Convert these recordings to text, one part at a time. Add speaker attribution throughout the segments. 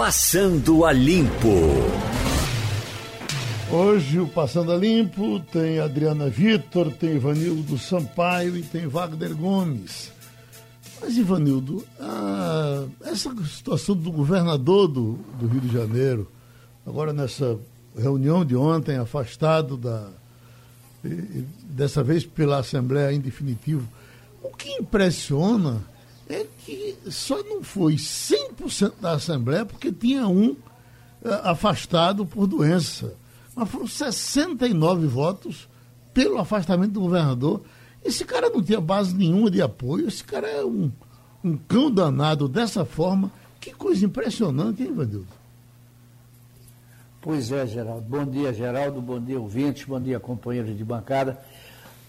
Speaker 1: Passando a Limpo.
Speaker 2: Hoje o Passando a Limpo tem Adriana Vitor, tem Ivanildo Sampaio e tem Wagner Gomes. Mas, Ivanildo, essa situação do governador do, do Rio de Janeiro, agora nessa reunião de ontem, afastado da, dessa vez pela Assembleia em definitivo, o que impressiona é que só não foi 100% da Assembleia porque tinha um eh, afastado por doença. Mas foram 69 votos pelo afastamento do governador. Esse cara não tinha base nenhuma de apoio, esse cara é um, um cão danado dessa forma. Que coisa impressionante, hein, Vandildo?
Speaker 3: Pois é, Geraldo. Bom dia, Geraldo. Bom dia, ouvintes. Bom dia, companheiros de bancada.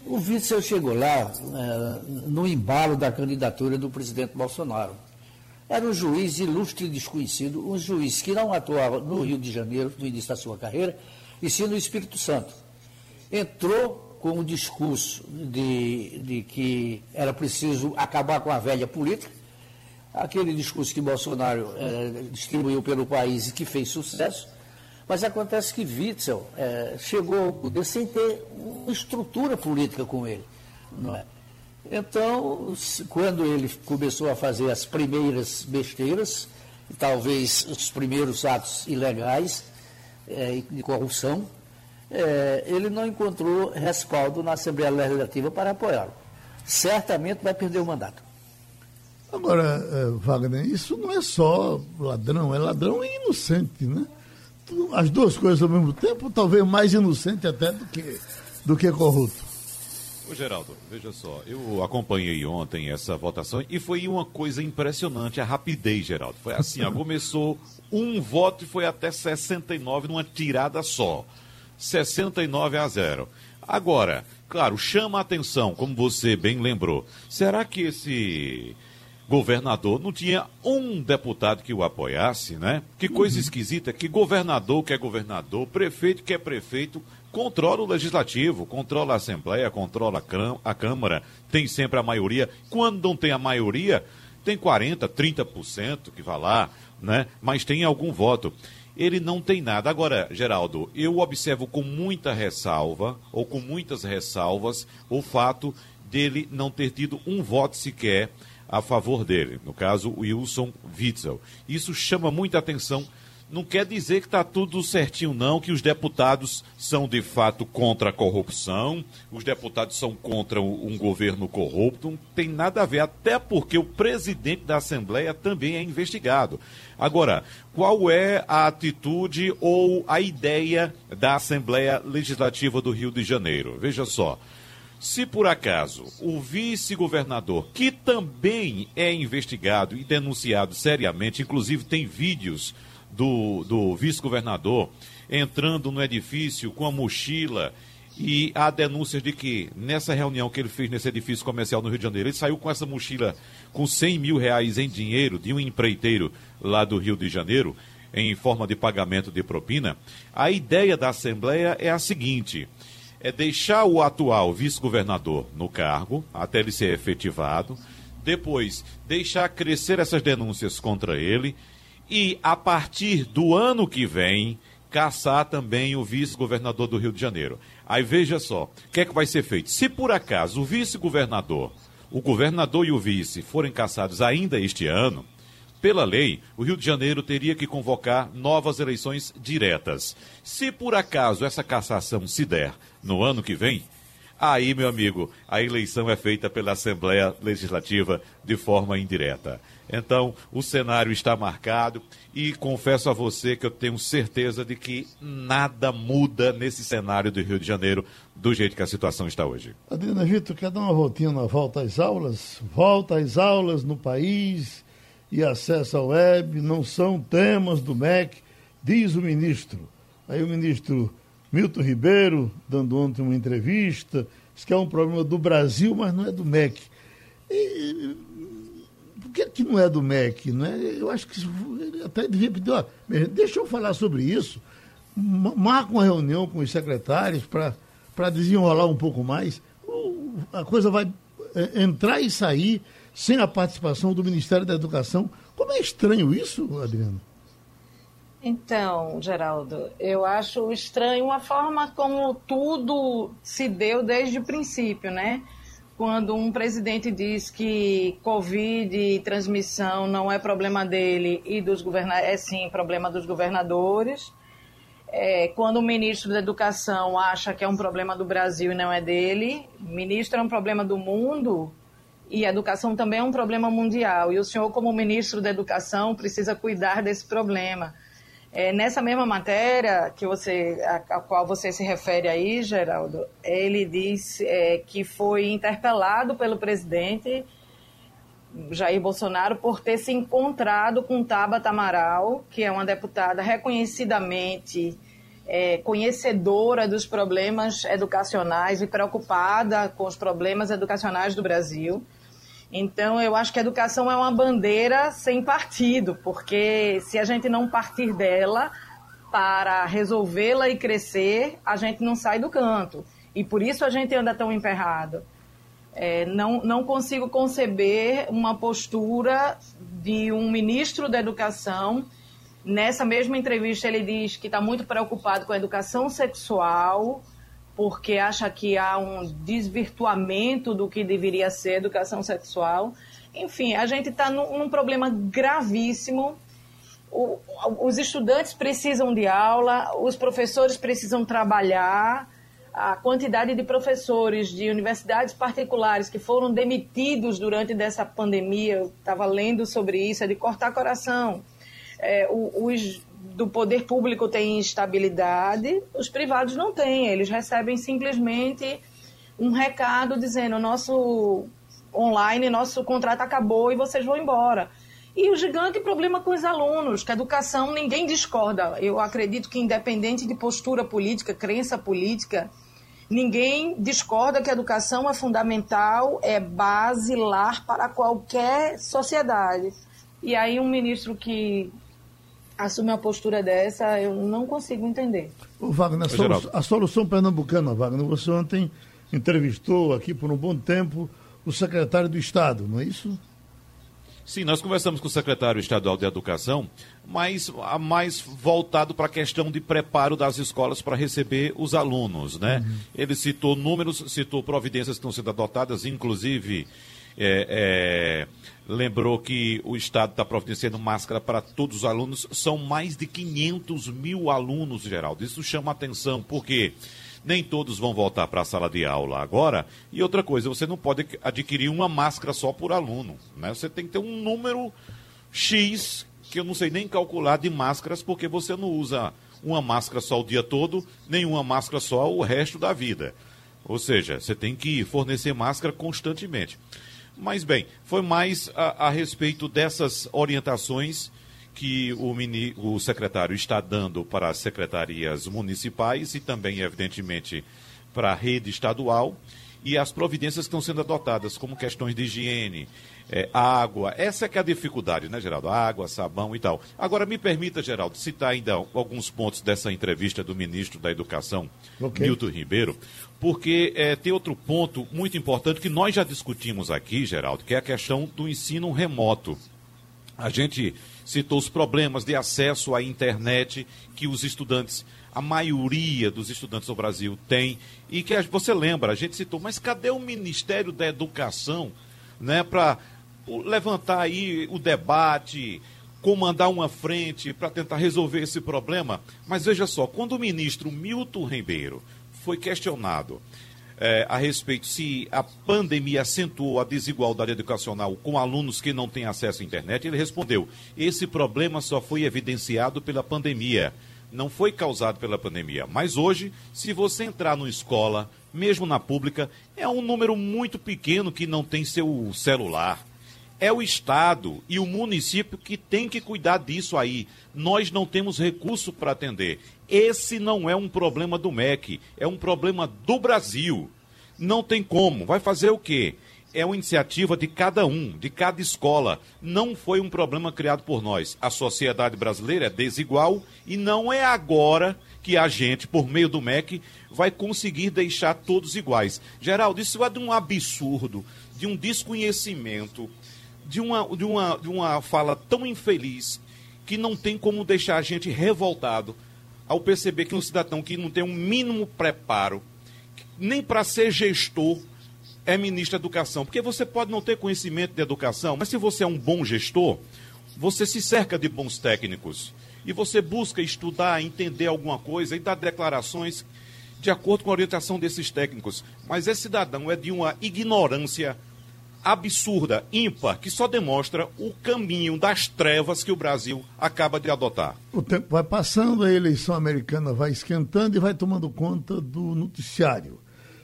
Speaker 3: O Witzel chegou lá é, no embalo da candidatura do presidente Bolsonaro. Era um juiz ilustre e desconhecido, um juiz que não atuava no Rio de Janeiro no início da sua carreira, e sim no Espírito Santo. Entrou com o discurso de, de que era preciso acabar com a velha política, aquele discurso que Bolsonaro é, distribuiu pelo país e que fez sucesso, mas acontece que Witzel é, chegou ao poder sem ter uma estrutura política com ele. É? Então, quando ele começou a fazer as primeiras besteiras, talvez os primeiros atos ilegais é, de corrupção, é, ele não encontrou respaldo na Assembleia Legislativa para apoiá-lo. Certamente vai perder o mandato.
Speaker 2: Agora, é, Wagner, isso não é só ladrão, é ladrão e inocente, né? As duas coisas ao mesmo tempo, talvez mais inocente até do que, do que corrupto.
Speaker 4: Ô Geraldo, veja só, eu acompanhei ontem essa votação e foi uma coisa impressionante a rapidez, Geraldo. Foi assim, ó, começou um voto e foi até 69 numa tirada só. 69 a 0. Agora, claro, chama a atenção, como você bem lembrou. Será que esse governador, não tinha um deputado que o apoiasse, né? Que coisa uhum. esquisita, que governador que é governador, prefeito que é prefeito, controla o legislativo, controla a Assembleia, controla a Câmara, tem sempre a maioria. Quando não tem a maioria, tem 40%, 30% que vai lá, né? Mas tem algum voto. Ele não tem nada. Agora, Geraldo, eu observo com muita ressalva, ou com muitas ressalvas, o fato dele não ter tido um voto sequer a favor dele, no caso, Wilson Witzel. Isso chama muita atenção. Não quer dizer que está tudo certinho, não, que os deputados são de fato contra a corrupção, os deputados são contra um governo corrupto, não tem nada a ver, até porque o presidente da Assembleia também é investigado. Agora, qual é a atitude ou a ideia da Assembleia Legislativa do Rio de Janeiro? Veja só. Se por acaso o vice-governador, que também é investigado e denunciado seriamente, inclusive tem vídeos do, do vice-governador entrando no edifício com a mochila e há denúncias de que nessa reunião que ele fez nesse edifício comercial no Rio de Janeiro, ele saiu com essa mochila com 100 mil reais em dinheiro de um empreiteiro lá do Rio de Janeiro, em forma de pagamento de propina. A ideia da Assembleia é a seguinte: é deixar o atual vice-governador no cargo até ele ser efetivado, depois deixar crescer essas denúncias contra ele e a partir do ano que vem caçar também o vice-governador do Rio de Janeiro. Aí veja só, o que é que vai ser feito? Se por acaso o vice-governador, o governador e o vice forem caçados ainda este ano, pela lei, o Rio de Janeiro teria que convocar novas eleições diretas. Se por acaso essa cassação se der no ano que vem, aí, meu amigo, a eleição é feita pela Assembleia Legislativa de forma indireta. Então, o cenário está marcado e confesso a você que eu tenho certeza de que nada muda nesse cenário do Rio de Janeiro do jeito que a situação está hoje.
Speaker 2: Adriana Vitor, quer dar uma voltinha na volta às aulas? Volta às aulas no país e acesso à web não são temas do MEC, diz o ministro. Aí o ministro Milton Ribeiro, dando ontem uma entrevista, diz que é um problema do Brasil, mas não é do MEC. E, por que, que não é do MEC? Não é? Eu acho que até devia pedir, ó, deixa eu falar sobre isso. Marca uma reunião com os secretários para desenrolar um pouco mais. A coisa vai é, entrar e sair sem a participação do Ministério da Educação. Como é estranho isso, Adriano?
Speaker 5: Então, Geraldo, eu acho estranho a forma como tudo se deu desde o princípio, né? Quando um presidente diz que Covid e transmissão não é problema dele e dos governadores, é sim problema dos governadores. É, quando o ministro da Educação acha que é um problema do Brasil e não é dele, ministro é um problema do mundo e educação também é um problema mundial. E o senhor, como ministro da Educação, precisa cuidar desse problema. É, nessa mesma matéria que você, a, a, qual você se refere aí, Geraldo, ele diz é, que foi interpelado pelo presidente Jair Bolsonaro por ter se encontrado com Tabata Amaral, que é uma deputada reconhecidamente é, conhecedora dos problemas educacionais e preocupada com os problemas educacionais do Brasil. Então, eu acho que a educação é uma bandeira sem partido, porque se a gente não partir dela para resolvê-la e crescer, a gente não sai do canto. E por isso a gente anda tão emperrado. É, não, não consigo conceber uma postura de um ministro da Educação. Nessa mesma entrevista, ele diz que está muito preocupado com a educação sexual, porque acha que há um desvirtuamento do que deveria ser educação sexual. Enfim, a gente está num, num, problema gravíssimo. O, os estudantes precisam de aula, os professores precisam trabalhar. A quantidade de professores de universidades particulares que foram demitidos durante dessa pandemia, eu estava lendo sobre isso, é de cortar coração. É, os do poder público tem instabilidade, os privados não têm. Eles recebem simplesmente um recado dizendo: nosso online, nosso contrato acabou e vocês vão embora. E o gigante problema com os alunos, que a educação ninguém discorda. Eu acredito que, independente de postura política, crença política, ninguém discorda que a educação é fundamental, é basilar para qualquer sociedade. E aí, um ministro que assume uma postura dessa, eu não consigo entender.
Speaker 2: Ô, Wagner, a, solu a solução pernambucana, Wagner, você ontem entrevistou aqui por um bom tempo o secretário do Estado, não é isso?
Speaker 4: Sim, nós conversamos com o secretário estadual de Educação, mas mais voltado para a questão de preparo das escolas para receber os alunos, né? Uhum. Ele citou números, citou providências que estão sendo adotadas, inclusive é, é, lembrou que o Estado está providenciando máscara para todos os alunos. São mais de 500 mil alunos, Geraldo. Isso chama atenção, porque nem todos vão voltar para a sala de aula agora. E outra coisa, você não pode adquirir uma máscara só por aluno. Né? Você tem que ter um número X, que eu não sei nem calcular, de máscaras, porque você não usa uma máscara só o dia todo, nem uma máscara só o resto da vida. Ou seja, você tem que fornecer máscara constantemente. Mas bem, foi mais a, a respeito dessas orientações que o, mini, o secretário está dando para as secretarias municipais e também, evidentemente, para a rede estadual e as providências que estão sendo adotadas, como questões de higiene, é, água. Essa é que é a dificuldade, né, Geraldo? Água, sabão e tal. Agora, me permita, Geraldo, citar ainda alguns pontos dessa entrevista do ministro da Educação, okay. Milton Ribeiro, porque é, tem outro ponto muito importante que nós já discutimos aqui, Geraldo, que é a questão do ensino remoto. A gente citou os problemas de acesso à internet que os estudantes, a maioria dos estudantes do Brasil tem, e que você lembra, a gente citou, mas cadê o Ministério da Educação né, para levantar aí o debate, comandar uma frente para tentar resolver esse problema? Mas veja só, quando o ministro Milton Ribeiro foi questionado é, a respeito se a pandemia acentuou a desigualdade educacional com alunos que não têm acesso à internet, ele respondeu: esse problema só foi evidenciado pela pandemia, não foi causado pela pandemia. Mas hoje, se você entrar numa escola, mesmo na pública, é um número muito pequeno que não tem seu celular é o Estado e o município que tem que cuidar disso aí. Nós não temos recurso para atender. Esse não é um problema do MEC, é um problema do Brasil. Não tem como. Vai fazer o quê? É uma iniciativa de cada um, de cada escola. Não foi um problema criado por nós. A sociedade brasileira é desigual e não é agora que a gente, por meio do MEC, vai conseguir deixar todos iguais. Geraldo, isso é de um absurdo, de um desconhecimento de uma, de uma, de uma fala tão infeliz que não tem como deixar a gente revoltado ao perceber que um cidadão que não tem um mínimo preparo, nem para ser gestor, é ministro da Educação. Porque você pode não ter conhecimento de educação, mas se você é um bom gestor, você se cerca de bons técnicos. E você busca estudar, entender alguma coisa e dar declarações de acordo com a orientação desses técnicos. Mas esse cidadão é de uma ignorância absurda, ímpar, que só demonstra o caminho das trevas que o Brasil acaba de adotar.
Speaker 2: O tempo vai passando, a eleição americana vai esquentando e vai tomando conta do noticiário.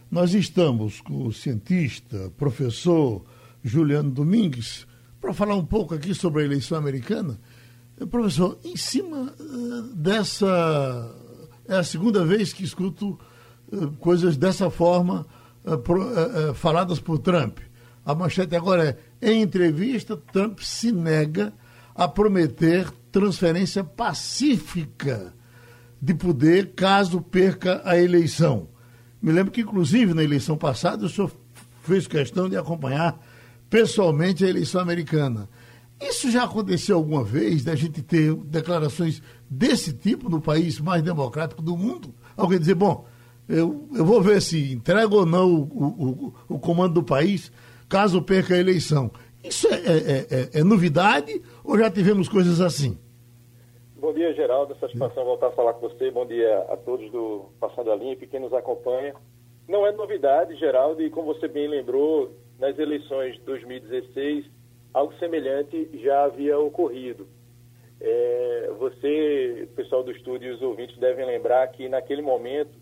Speaker 2: Nós estamos com o cientista, professor Juliano Domingues, para falar um pouco aqui sobre a eleição americana. Eh, professor, em cima uh, dessa. É a segunda vez que escuto uh, coisas dessa forma faladas por Trump. A manchete agora é: em entrevista, Trump se nega a prometer transferência pacífica de poder caso perca a eleição. Me lembro que, inclusive, na eleição passada, o senhor fez questão de acompanhar pessoalmente a eleição americana. Isso já aconteceu alguma vez, da gente ter declarações desse tipo no país mais democrático do mundo? Alguém dizer, bom, eu, eu vou ver se entrega ou não o, o, o comando do país caso perca a eleição. Isso é, é, é, é, novidade ou já tivemos coisas assim?
Speaker 6: Bom dia, Geraldo. Satisfação voltar a falar com você. Bom dia a todos do Passando a Limpa e quem nos acompanha. Não é novidade, Geraldo, e como você bem lembrou, nas eleições de 2016, algo semelhante já havia ocorrido. É, você, pessoal do estúdio e os ouvintes devem lembrar que naquele momento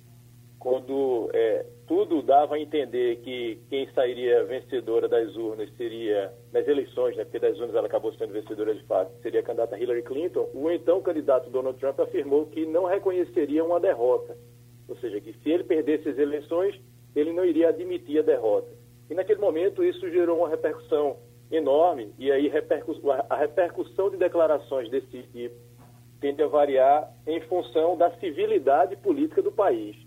Speaker 6: quando é, tudo dava a entender que quem sairia vencedora das urnas seria, nas eleições, né, porque das urnas ela acabou sendo vencedora de fato, seria a candidata Hillary Clinton, o então candidato Donald Trump afirmou que não reconheceria uma derrota. Ou seja, que se ele perdesse as eleições, ele não iria admitir a derrota. E naquele momento isso gerou uma repercussão enorme, e aí a repercussão de declarações desse tipo tende a variar em função da civilidade política do país.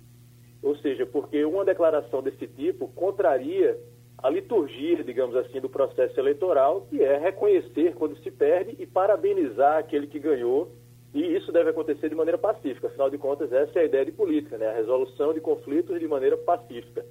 Speaker 6: Ou seja, porque uma declaração desse tipo contraria a liturgia, digamos assim, do processo eleitoral, que é reconhecer quando se perde e parabenizar aquele que ganhou. E isso deve acontecer de maneira pacífica. Afinal de contas, essa é a ideia de política, né? a resolução de conflitos de maneira pacífica.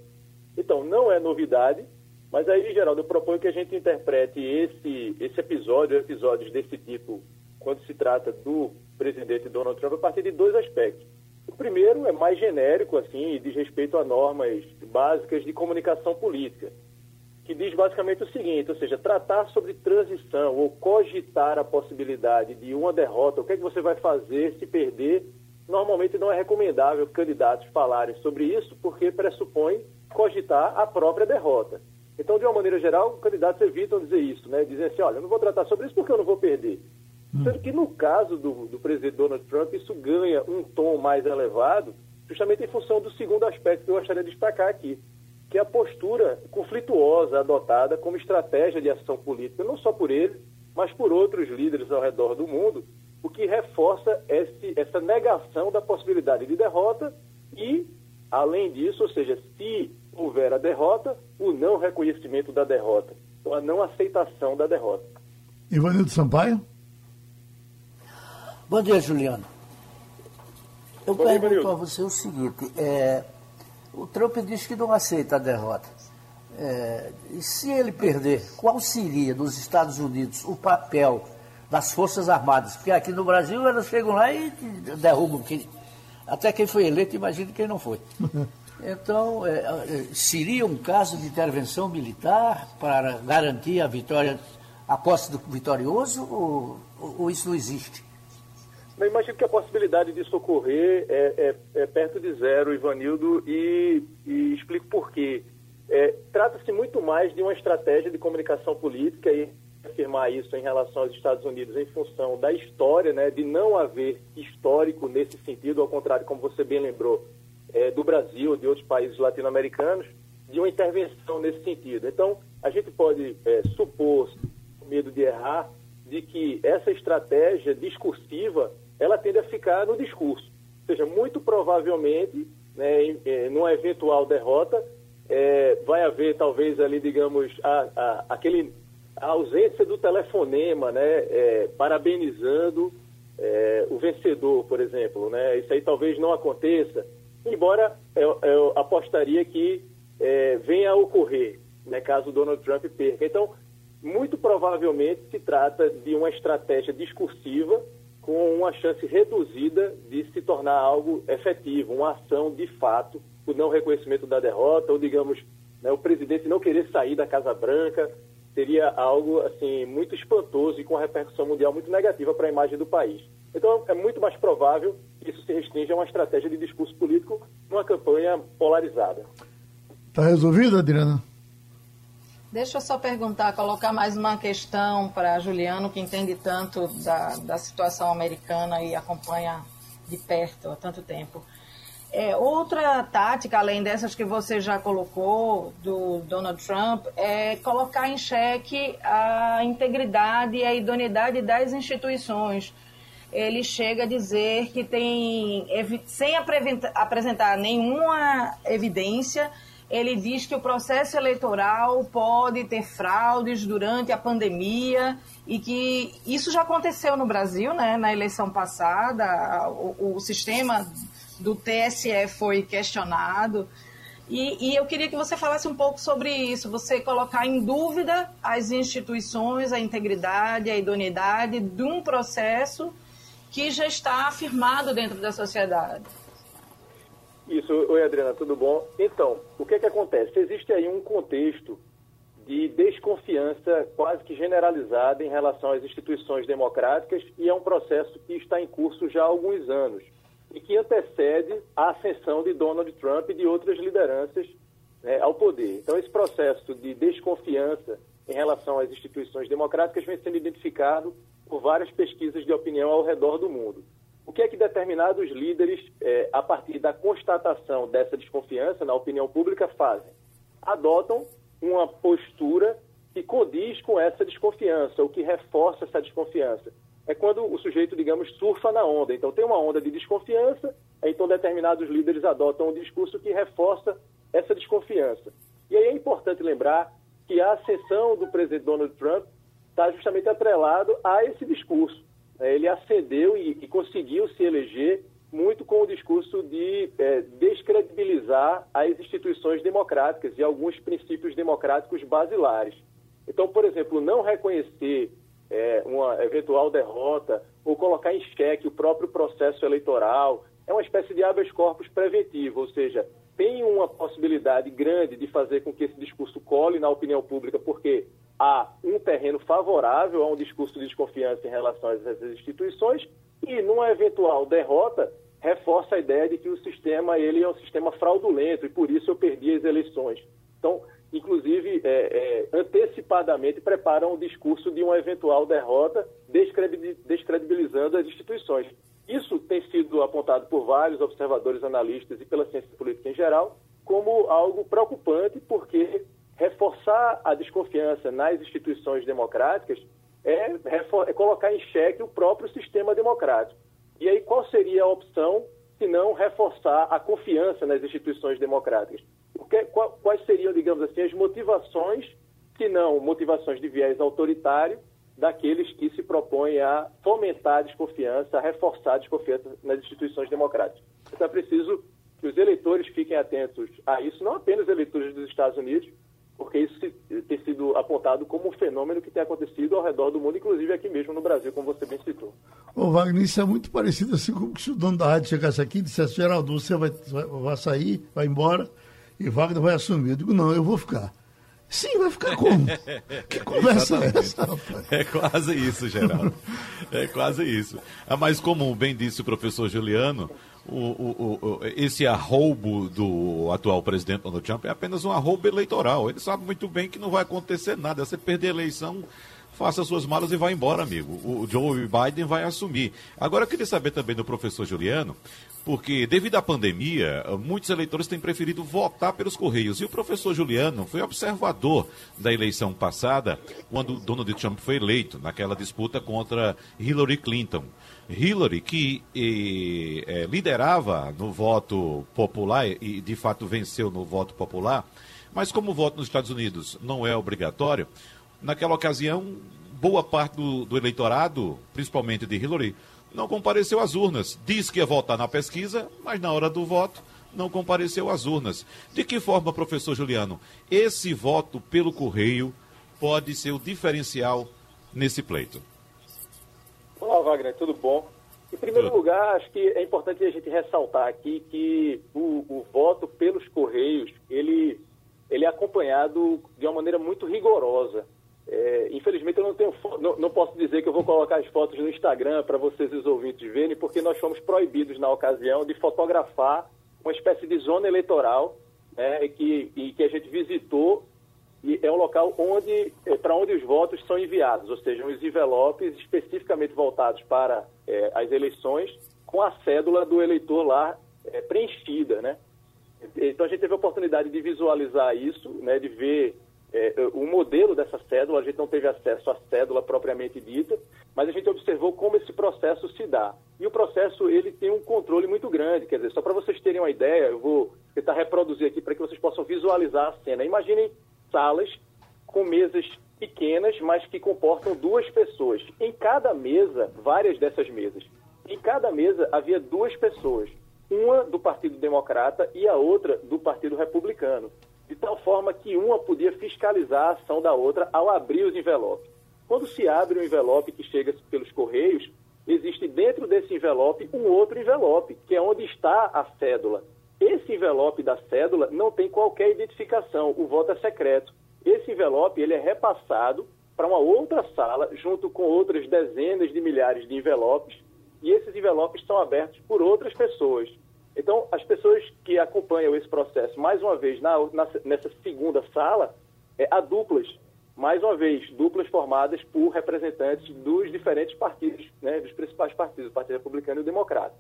Speaker 6: Então, não é novidade, mas aí, Geraldo, eu proponho que a gente interprete esse, esse episódio, episódios desse tipo, quando se trata do presidente Donald Trump, a partir de dois aspectos. O primeiro é mais genérico, assim, e diz respeito a normas básicas de comunicação política, que diz basicamente o seguinte, ou seja, tratar sobre transição ou cogitar a possibilidade de uma derrota, o que é que você vai fazer se perder, normalmente não é recomendável candidatos falarem sobre isso, porque pressupõe cogitar a própria derrota. Então, de uma maneira geral, candidatos evitam dizer isso, né? Dizem assim, olha, eu não vou tratar sobre isso porque eu não vou perder. Sendo que no caso do, do presidente Donald Trump, isso ganha um tom mais elevado, justamente em função do segundo aspecto que eu gostaria de destacar aqui, que é a postura conflituosa adotada como estratégia de ação política, não só por ele, mas por outros líderes ao redor do mundo, o que reforça esse, essa negação da possibilidade de derrota e, além disso, ou seja, se houver a derrota, o não reconhecimento da derrota, ou a não aceitação da derrota.
Speaker 2: Ivanildo Sampaio?
Speaker 3: Bom dia, Juliano. Eu Bom pergunto dia, a você o seguinte: é, o Trump diz que não aceita a derrota. É, e se ele perder, qual seria nos Estados Unidos o papel das Forças Armadas? Porque aqui no Brasil elas chegam lá e derrubam quem, até quem foi eleito, imagine quem não foi. Então, é, seria um caso de intervenção militar para garantir a vitória, a posse do vitorioso, ou, ou isso não existe?
Speaker 6: Eu imagino que a possibilidade disso ocorrer é, é, é perto de zero, Ivanildo, e, e explico por quê. É, Trata-se muito mais de uma estratégia de comunicação política e afirmar isso em relação aos Estados Unidos em função da história, né, de não haver histórico nesse sentido, ao contrário, como você bem lembrou, é, do Brasil, de outros países latino-americanos, de uma intervenção nesse sentido. Então, a gente pode é, supor, com medo de errar, de que essa estratégia discursiva ela tende a ficar no discurso. Ou seja, muito provavelmente, né, em, em, numa eventual derrota, é, vai haver talvez ali, digamos, a, a, aquele, a ausência do telefonema, né, é, parabenizando é, o vencedor, por exemplo. Né? Isso aí talvez não aconteça, embora eu, eu apostaria que é, venha a ocorrer, né, caso Donald Trump perca. Então, muito provavelmente se trata de uma estratégia discursiva com uma chance reduzida de se tornar algo efetivo, uma ação de fato, o não reconhecimento da derrota, ou digamos, né, o presidente não querer sair da Casa Branca, seria algo assim muito espantoso e com repercussão mundial muito negativa para a imagem do país. Então, é muito mais provável que isso se restrinja a uma estratégia de discurso político numa campanha polarizada.
Speaker 2: Está resolvido, Adriana?
Speaker 5: Deixa eu só perguntar, colocar mais uma questão para Juliano, que entende tanto da, da situação americana e acompanha de perto há tanto tempo. É, outra tática, além dessas que você já colocou, do Donald Trump, é colocar em xeque a integridade e a idoneidade das instituições. Ele chega a dizer que tem, sem apresentar nenhuma evidência, ele diz que o processo eleitoral pode ter fraudes durante a pandemia e que isso já aconteceu no Brasil, né? Na eleição passada, o, o sistema do TSE foi questionado. E, e, eu queria que você falasse um pouco sobre isso, você colocar em dúvida as instituições, a integridade, a idoneidade de um processo que já está afirmado dentro da sociedade.
Speaker 6: Isso, oi Adriana, tudo bom? Então, o que é que acontece? Existe aí um contexto de desconfiança quase que generalizada em relação às instituições democráticas e é um processo que está em curso já há alguns anos e que antecede a ascensão de Donald Trump e de outras lideranças né, ao poder. Então, esse processo de desconfiança em relação às instituições democráticas vem sendo identificado por várias pesquisas de opinião ao redor do mundo. O que é que determinados líderes, é, a partir da constatação dessa desconfiança na opinião pública, fazem? Adotam uma postura que condiz com essa desconfiança, ou que reforça essa desconfiança. É quando o sujeito, digamos, surfa na onda. Então, tem uma onda de desconfiança, então determinados líderes adotam um discurso que reforça essa desconfiança. E aí é importante lembrar que a ascensão do presidente Donald Trump está justamente atrelado a esse discurso. É, ele acendeu e, e, conseguiu se eleger muito com o discurso de é, descredibilizar as instituições democráticas e alguns princípios democráticos basilares. Então, por exemplo, não reconhecer é, uma eventual derrota ou colocar em xeque o próprio processo eleitoral é uma espécie de habeas corpus preventivo, ou seja, tem uma possibilidade grande de fazer com que esse discurso cole na opinião pública, porque há um terreno favorável a um discurso de desconfiança em relação às instituições e, numa eventual derrota, reforça a ideia de que o sistema ele é um sistema fraudulento e por isso eu perdi as eleições. Então, inclusive, é, é, antecipadamente preparam o discurso de uma eventual derrota, descredibilizando as instituições. Isso tem sido apontado por vários observadores, analistas e pela ciência política em geral como algo preocupante, porque reforçar a desconfiança nas instituições democráticas é, é, colocar em xeque o próprio sistema democrático. E aí qual seria a opção se não reforçar a confiança nas instituições democráticas? Que, quais seriam, digamos assim, as motivações, se não motivações de viés autoritário, daqueles que se propõem a fomentar a desconfiança, a reforçar a desconfiança nas instituições democráticas. Então é preciso que os eleitores fiquem atentos a isso, não apenas eleitores dos Estados Unidos, porque isso tem sido apontado como um fenômeno que tem acontecido ao redor do mundo, inclusive aqui mesmo no Brasil, como você bem citou.
Speaker 2: Ô Wagner, isso é muito parecido assim como se o dono da rádio chegasse aqui e dissesse, Geraldo, você vai, vai sair, vai embora, e Wagner vai assumir. Eu digo, não, eu vou ficar. Sim, vai ficar como? que conversa é essa, rapaz?
Speaker 4: É quase isso, Geraldo. É quase isso. É mais comum, bem disse o professor Juliano, o, o, o, esse arroubo do atual presidente Donald Trump é apenas um arroubo eleitoral. Ele sabe muito bem que não vai acontecer nada. Você perder a eleição, faça suas malas e vá embora, amigo. O Joe Biden vai assumir. Agora, eu queria saber também do professor Juliano, porque devido à pandemia, muitos eleitores têm preferido votar pelos Correios. E o professor Juliano foi observador da eleição passada, quando Donald Trump foi eleito, naquela disputa contra Hillary Clinton. Hillary, que é, liderava no voto popular e de fato venceu no voto popular, mas como o voto nos Estados Unidos não é obrigatório, naquela ocasião, boa parte do, do eleitorado, principalmente de Hillary, não compareceu às urnas. Diz que ia votar na pesquisa, mas na hora do voto não compareceu às urnas. De que forma, professor Juliano, esse voto pelo correio pode ser o diferencial nesse pleito?
Speaker 6: Olá, Wagner, tudo bom? Em primeiro tudo. lugar, acho que é importante a gente ressaltar aqui que o, o voto pelos correios, ele, ele é acompanhado de uma maneira muito rigorosa. É, infelizmente, eu não, tenho, não, não, posso dizer que eu vou colocar as fotos no Instagram para vocês, os ouvintes, verem, porque nós fomos proibidos na ocasião de fotografar uma espécie de zona eleitoral né, que, que a gente visitou e é um local onde é, para onde os votos são enviados, ou seja, os envelopes especificamente voltados para é, as eleições com a cédula do eleitor lá é, preenchida, né? Então a gente teve a oportunidade de visualizar isso, né, de ver é, o modelo dessa cédula, a gente não teve acesso à cédula propriamente dita, mas a gente observou como esse processo se dá. E o processo ele tem um controle muito grande, quer dizer, só para vocês terem uma ideia, eu vou tentar reproduzir aqui para que vocês possam visualizar a cena. Imaginem salas com mesas pequenas, mas que comportam duas pessoas. Em cada mesa, várias dessas mesas. Em cada mesa havia duas pessoas, uma do Partido Democrata e a outra do Partido Republicano de tal forma que uma podia fiscalizar a ação da outra ao abrir os envelopes. Quando se abre um envelope que chega pelos correios, existe dentro desse envelope um outro envelope, que é onde está a cédula. Esse envelope da cédula não tem qualquer identificação, o voto é secreto. Esse envelope ele é repassado para uma outra sala, junto com outras dezenas de milhares de envelopes, e esses envelopes são abertos por outras pessoas. Então, as pessoas que acompanham esse processo, mais uma vez, na, na, nessa segunda sala, é, há duplas, mais uma vez, duplas formadas por representantes dos diferentes partidos, né, dos principais partidos, o Partido Republicano e o Democrata.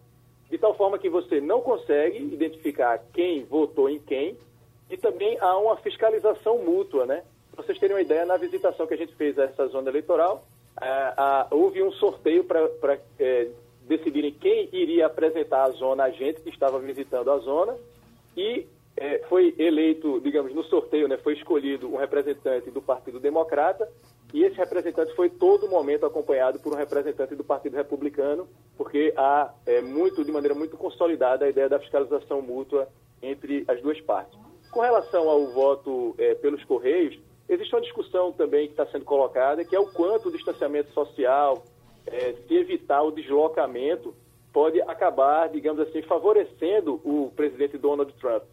Speaker 6: De tal forma que você não consegue identificar quem votou em quem, e também há uma fiscalização mútua, né? Para vocês terem uma ideia, na visitação que a gente fez a essa zona eleitoral, houve um sorteio para é, decidirem quem iria apresentar a zona a gente que estava visitando a zona e é, foi eleito, digamos, no sorteio, né, foi escolhido um representante do Partido Democrata e esse representante foi todo momento acompanhado por um representante do Partido Republicano, porque há é, muito, de maneira muito consolidada a ideia da fiscalização mútua entre as duas partes. Com relação ao voto é, pelos Correios, existe uma discussão também que está sendo colocada, que é o quanto o distanciamento social, é, se evitar o deslocamento, pode acabar, digamos assim, favorecendo o presidente Donald Trump.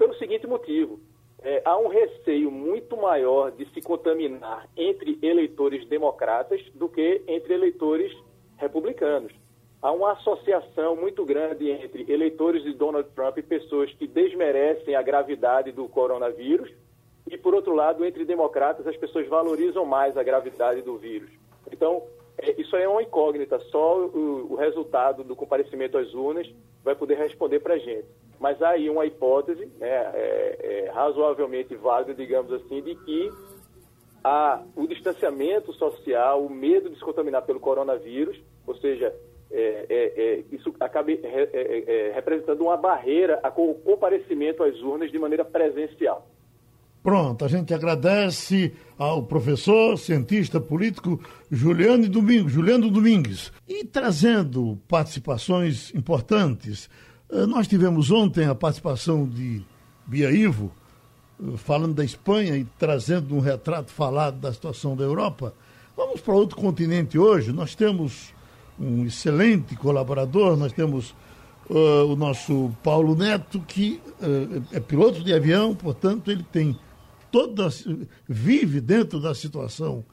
Speaker 6: Pelo seguinte motivo: é, há um receio muito maior de se contaminar entre eleitores democratas do que entre eleitores republicanos. Há uma associação muito grande entre eleitores de Donald Trump e pessoas que desmerecem a gravidade do coronavírus, e, por outro lado, entre democratas, as pessoas valorizam mais a gravidade do vírus. Então, é, isso é uma incógnita, só o, o, resultado do comparecimento às urnas vai poder responder para a gente. Mas há aí uma hipótese né, é, é, razoavelmente válida, digamos assim, de que há o distanciamento social, o medo de se contaminar pelo coronavírus, ou seja, é, é, é isso acaba representando uma barreira ao comparecimento às urnas de maneira presencial.
Speaker 2: Pronto, a gente agradece ao professor, cientista político Juliano Domingues, Juliano Domingues. E trazendo participações importantes, nós tivemos ontem a participação de Bia Ivo, eh, falando da Espanha e trazendo um retrato falado da situação da Europa. Vamos para outro continente hoje. Nós temos um excelente colaborador, nós temos uh, o nosso Paulo Neto, que uh, é piloto de avião, portanto, ele tem toda, vive dentro da situação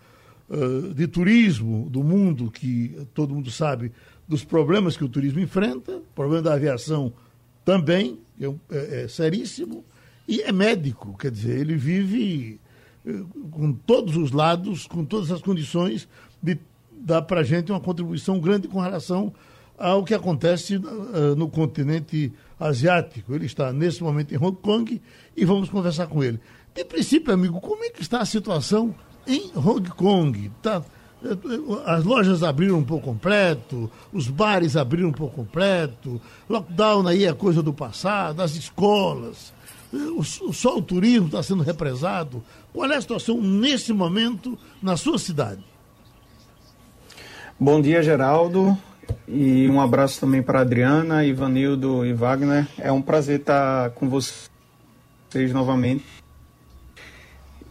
Speaker 2: uh, de turismo do mundo, que todo mundo sabe dos problemas que o turismo enfrenta, problema da aviação também, é, é, é seríssimo, e é médico, quer dizer, ele vive uh, com todos os lados, com todas as condições de dar para a gente uma contribuição grande com relação ao que acontece uh, no continente asiático. Ele está nesse momento em Hong Kong e vamos conversar com ele. De princípio, amigo, como é que está a situação em Hong Kong? Tá, as lojas abriram por completo, os bares abriram por completo, lockdown aí é coisa do passado, as escolas, só o turismo está sendo represado. Qual é a situação nesse momento na sua cidade?
Speaker 7: Bom dia, Geraldo. E um abraço também para Adriana, Ivanildo e Wagner. É um prazer estar com vocês novamente.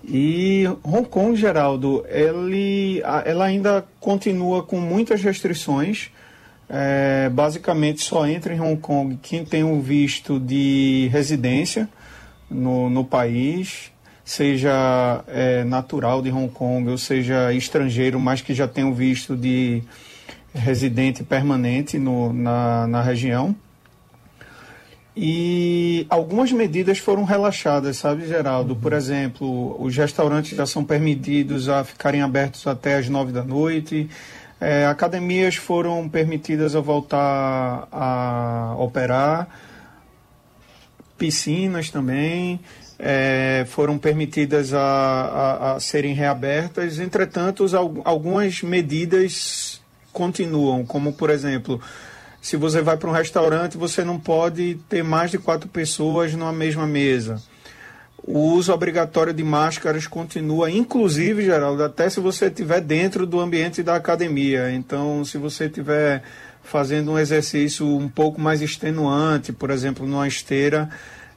Speaker 7: E Hong Kong, Geraldo, ele, ela ainda continua com muitas restrições. É, basicamente, só entra em Hong Kong quem tem um visto de residência no, no país, seja é, natural de Hong Kong ou seja estrangeiro, mas que já tem um visto de residente permanente no, na, na região. E algumas medidas foram relaxadas, sabe, Geraldo? Por uhum. exemplo, os restaurantes já são permitidos a ficarem abertos até as nove da noite. É, academias foram permitidas a voltar a operar. Piscinas também é, foram permitidas a, a, a, serem reabertas. Entretanto, algumas medidas continuam, como, por exemplo, se você vai para um restaurante, você não pode ter mais de quatro pessoas numa mesma mesa. O uso obrigatório de máscaras continua, inclusive, Geraldo, até se você estiver dentro do ambiente da academia. Então, se você estiver fazendo um exercício um pouco mais extenuante, por exemplo, numa esteira,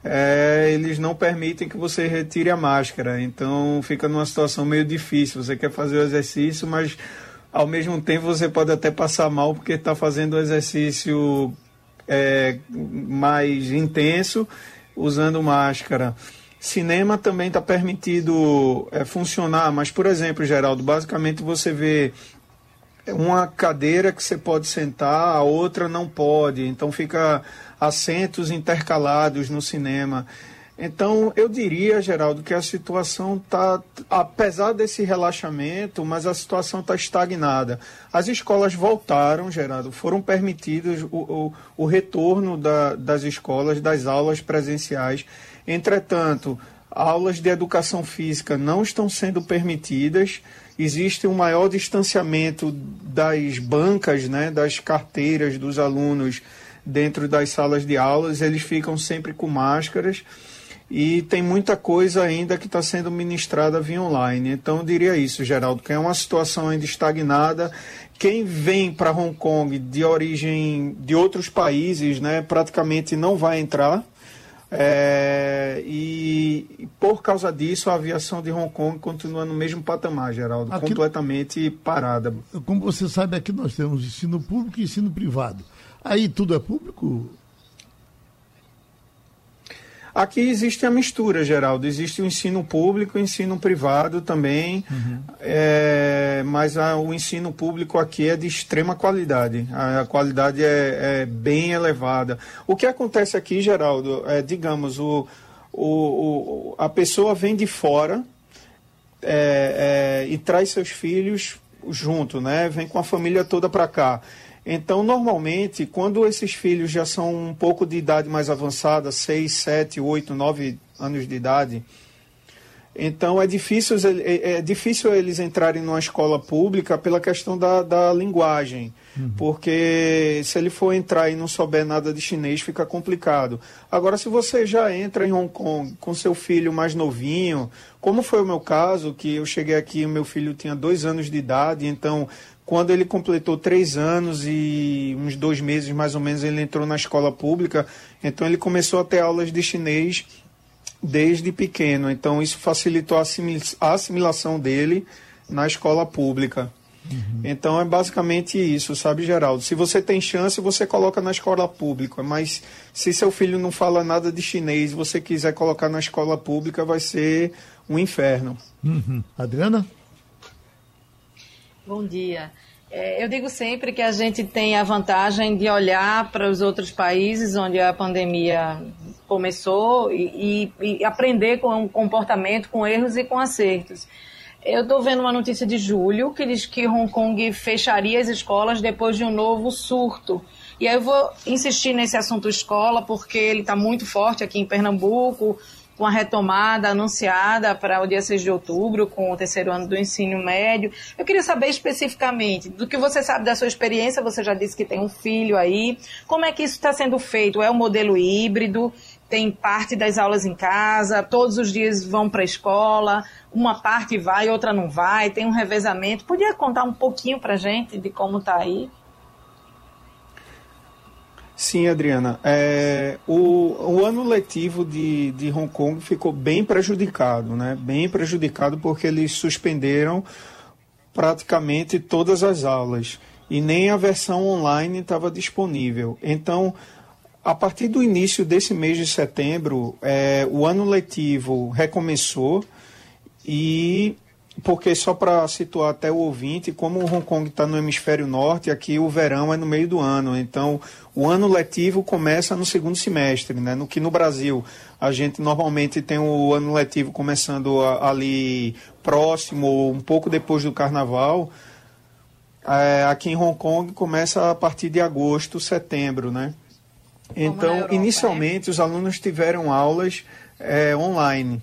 Speaker 7: é, eles não permitem que você retire a máscara. Então, fica numa situação meio difícil. Você quer fazer o exercício, mas ao mesmo tempo você pode até passar mal porque está fazendo o exercício é, mais intenso usando máscara. Cinema também está permitido é, funcionar, mas, por exemplo, Geraldo, basicamente você vê uma cadeira que você pode sentar, a outra não pode, então fica assentos intercalados no cinema. Então, eu diria, Geraldo, que a situação está, apesar desse relaxamento, mas a situação está estagnada. As escolas voltaram, Geraldo, foram permitidos o, o, o retorno da, das escolas, das aulas presenciais. Entretanto, aulas de educação física não estão sendo permitidas. Existe um maior distanciamento das bancas, né, das carteiras dos alunos dentro das salas de aulas. Eles ficam sempre com máscaras e tem muita coisa ainda que está sendo ministrada via online. Então, eu diria isso, Geraldo, que é uma situação ainda estagnada. Quem vem para Hong Kong de origem de outros países, né, praticamente não vai entrar. É, e por causa disso, a aviação de Hong Kong continua no mesmo patamar, Geraldo, aqui, completamente parada.
Speaker 2: Como você sabe, aqui nós temos ensino público e ensino privado. Aí tudo é público,
Speaker 7: Aqui existe a mistura, Geraldo. Existe o ensino público e o ensino privado também, uhum. é, mas a, o ensino público aqui é de extrema qualidade. A, a qualidade é, é, bem elevada. O que acontece aqui, Geraldo, é, digamos, o, o, o a pessoa vem de fora é, é, e traz seus filhos junto, né? Vem com a família toda para cá. Então, normalmente, quando esses filhos já são um pouco de idade mais avançada, 6, 7, 8, 9 anos de idade, então é difícil, é, é difícil eles entrarem numa escola pública pela questão da, da linguagem. Uhum. Porque se ele for entrar e não souber nada de chinês, fica complicado. Agora, se você já entra em Hong Kong com seu filho mais novinho, como foi o meu caso, que eu cheguei aqui e meu filho tinha dois anos de idade, então quando ele completou três anos e uns dois meses mais ou menos, ele entrou na escola pública. Então ele começou a ter aulas de chinês desde pequeno. Então isso facilitou a assimilação dele na escola pública. Uhum. Então é basicamente isso, sabe, Geraldo? Se você tem chance, você coloca na escola pública, mas se seu filho não fala nada de chinês, você quiser colocar na escola pública, vai ser um inferno.
Speaker 2: Uhum. Adriana?
Speaker 5: Bom dia. É, eu digo sempre que a gente tem a vantagem de olhar para os outros países onde a pandemia começou e, e, e aprender com o comportamento, com erros e com acertos. Eu estou vendo uma notícia de julho que diz que Hong Kong fecharia as escolas depois de um novo surto. E aí eu vou insistir nesse assunto escola, porque ele está muito forte aqui em Pernambuco, com a retomada anunciada para o dia 6 de outubro, com o terceiro ano do ensino médio. Eu queria saber especificamente do que você sabe da sua experiência, você já disse que tem um filho aí, como é que isso está sendo feito? É um modelo híbrido? Tem parte das aulas em casa, todos os dias vão para a escola, uma parte vai, outra não vai, tem um revezamento. Podia contar um pouquinho para gente de como está aí?
Speaker 7: Sim, Adriana. É, o, o ano letivo de, de Hong Kong ficou bem prejudicado, né? Bem prejudicado porque eles suspenderam praticamente todas as aulas e nem a versão online estava disponível. Então, a partir do início desse mês de setembro, é, o ano letivo recomeçou e porque só para situar até o ouvinte, como o Hong Kong está no hemisfério norte, aqui o verão é no meio do ano. Então, o ano letivo começa no segundo semestre, né? No que no Brasil a gente normalmente tem o ano letivo começando ali próximo ou um pouco depois do Carnaval. É, aqui em Hong Kong começa a partir de agosto, setembro, né? Então, Europa, inicialmente, né? os alunos tiveram aulas é, online